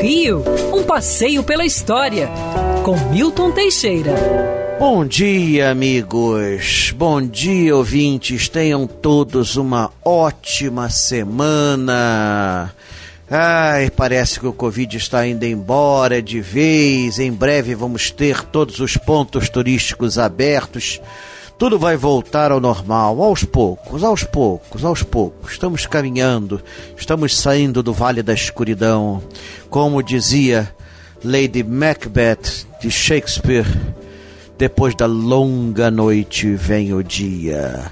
Rio, um passeio pela história, com Milton Teixeira. Bom dia, amigos. Bom dia, ouvintes. Tenham todos uma ótima semana. Ai, parece que o Covid está indo embora de vez. Em breve vamos ter todos os pontos turísticos abertos. Tudo vai voltar ao normal, aos poucos, aos poucos, aos poucos. Estamos caminhando, estamos saindo do vale da escuridão. Como dizia Lady Macbeth de Shakespeare, depois da longa noite vem o dia.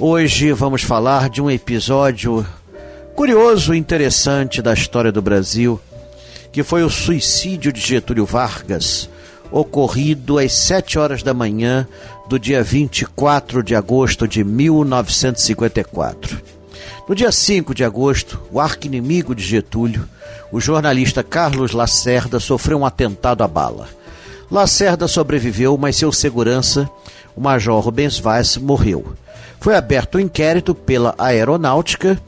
Hoje vamos falar de um episódio curioso e interessante da história do Brasil, que foi o suicídio de Getúlio Vargas ocorrido às 7 horas da manhã do dia 24 de agosto de 1954. No dia 5 de agosto, o arqui-inimigo de Getúlio, o jornalista Carlos Lacerda, sofreu um atentado à bala. Lacerda sobreviveu, mas seu segurança, o Major Rubens Vaz, morreu. Foi aberto um inquérito pela aeronáutica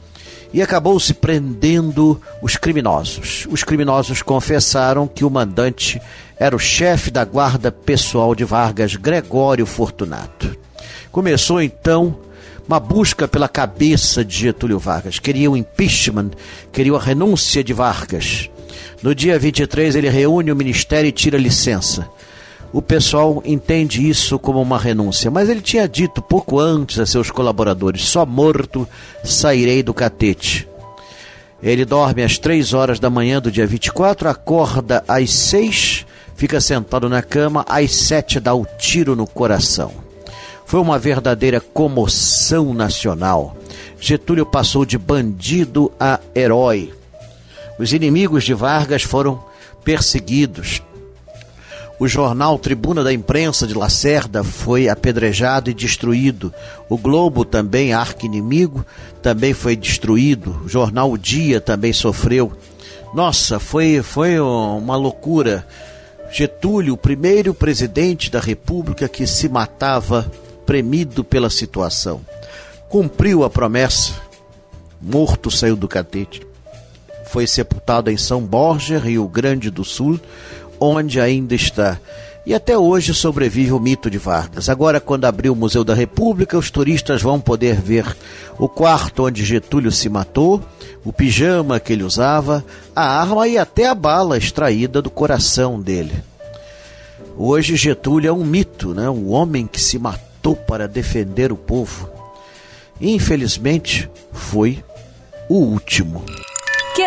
e acabou se prendendo os criminosos. Os criminosos confessaram que o mandante era o chefe da guarda pessoal de Vargas, Gregório Fortunato. Começou então uma busca pela cabeça de Getúlio Vargas. Queria o impeachment, queria a renúncia de Vargas. No dia 23, ele reúne o ministério e tira licença o pessoal entende isso como uma renúncia. Mas ele tinha dito pouco antes a seus colaboradores: só morto sairei do catete. Ele dorme às três horas da manhã do dia 24, acorda às seis, fica sentado na cama, às sete dá o tiro no coração. Foi uma verdadeira comoção nacional. Getúlio passou de bandido a herói. Os inimigos de Vargas foram perseguidos, o jornal Tribuna da Imprensa de Lacerda foi apedrejado e destruído. O Globo, também arqui-inimigo, também foi destruído. O jornal O Dia também sofreu. Nossa, foi, foi uma loucura. Getúlio, o primeiro presidente da República que se matava premido pela situação. Cumpriu a promessa. Morto saiu do catete. Foi sepultado em São Borja, Rio Grande do Sul, onde ainda está. E até hoje sobrevive o mito de Vargas. Agora, quando abrir o Museu da República, os turistas vão poder ver o quarto onde Getúlio se matou, o pijama que ele usava, a arma e até a bala extraída do coração dele. Hoje Getúlio é um mito, né? um homem que se matou para defender o povo. Infelizmente, foi o último.